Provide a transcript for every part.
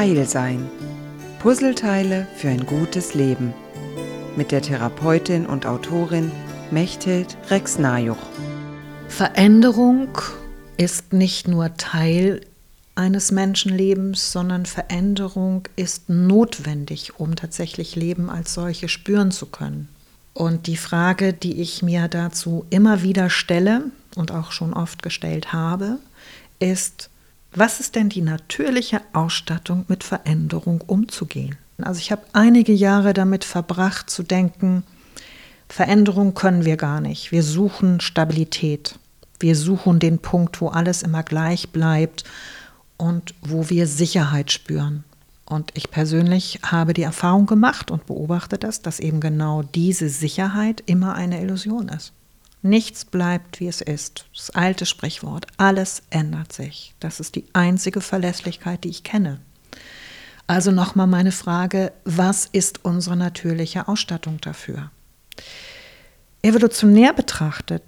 Heil sein. Puzzleteile für ein gutes Leben. Mit der Therapeutin und Autorin Mechthild Rex-Najuch. Veränderung ist nicht nur Teil eines Menschenlebens, sondern Veränderung ist notwendig, um tatsächlich Leben als solche spüren zu können. Und die Frage, die ich mir dazu immer wieder stelle und auch schon oft gestellt habe, ist, was ist denn die natürliche Ausstattung, mit Veränderung umzugehen? Also ich habe einige Jahre damit verbracht zu denken, Veränderung können wir gar nicht. Wir suchen Stabilität. Wir suchen den Punkt, wo alles immer gleich bleibt und wo wir Sicherheit spüren. Und ich persönlich habe die Erfahrung gemacht und beobachte das, dass eben genau diese Sicherheit immer eine Illusion ist. Nichts bleibt, wie es ist. Das alte Sprichwort. Alles ändert sich. Das ist die einzige Verlässlichkeit, die ich kenne. Also nochmal meine Frage, was ist unsere natürliche Ausstattung dafür? Evolutionär betrachtet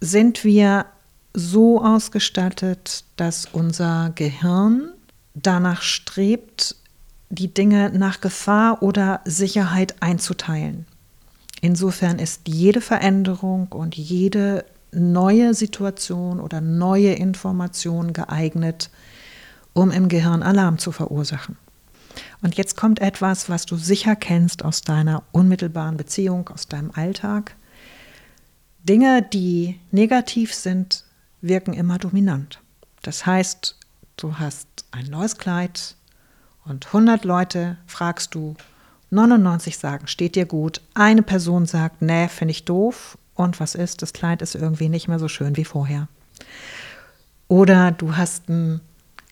sind wir so ausgestattet, dass unser Gehirn danach strebt, die Dinge nach Gefahr oder Sicherheit einzuteilen. Insofern ist jede Veränderung und jede neue Situation oder neue Information geeignet, um im Gehirn Alarm zu verursachen. Und jetzt kommt etwas, was du sicher kennst aus deiner unmittelbaren Beziehung, aus deinem Alltag. Dinge, die negativ sind, wirken immer dominant. Das heißt, du hast ein neues Kleid und 100 Leute fragst du, 99 sagen, steht dir gut. Eine Person sagt, nee, finde ich doof. Und was ist? Das Kleid ist irgendwie nicht mehr so schön wie vorher. Oder du hast einen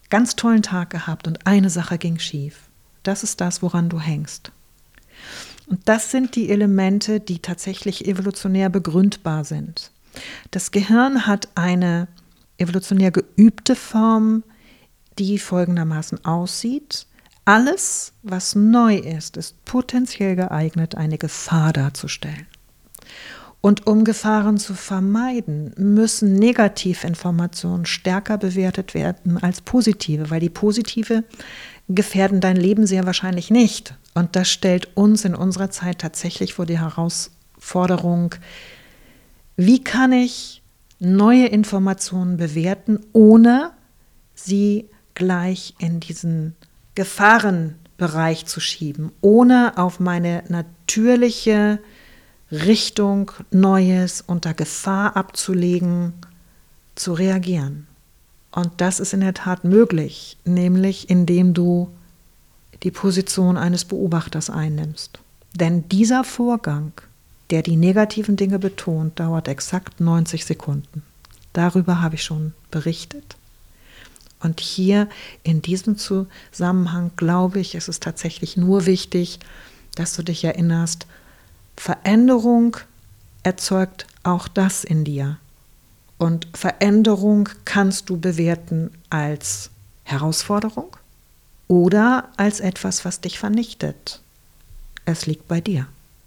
ganz tollen Tag gehabt und eine Sache ging schief. Das ist das, woran du hängst. Und das sind die Elemente, die tatsächlich evolutionär begründbar sind. Das Gehirn hat eine evolutionär geübte Form, die folgendermaßen aussieht. Alles, was neu ist, ist potenziell geeignet, eine Gefahr darzustellen. Und um Gefahren zu vermeiden, müssen Negativinformationen stärker bewertet werden als positive, weil die positive gefährden dein Leben sehr wahrscheinlich nicht. Und das stellt uns in unserer Zeit tatsächlich vor die Herausforderung, wie kann ich neue Informationen bewerten, ohne sie gleich in diesen Gefahrenbereich zu schieben, ohne auf meine natürliche Richtung Neues unter Gefahr abzulegen, zu reagieren. Und das ist in der Tat möglich, nämlich indem du die Position eines Beobachters einnimmst. Denn dieser Vorgang, der die negativen Dinge betont, dauert exakt 90 Sekunden. Darüber habe ich schon berichtet. Und hier in diesem Zusammenhang glaube ich, ist es tatsächlich nur wichtig, dass du dich erinnerst, Veränderung erzeugt auch das in dir. Und Veränderung kannst du bewerten als Herausforderung oder als etwas, was dich vernichtet. Es liegt bei dir.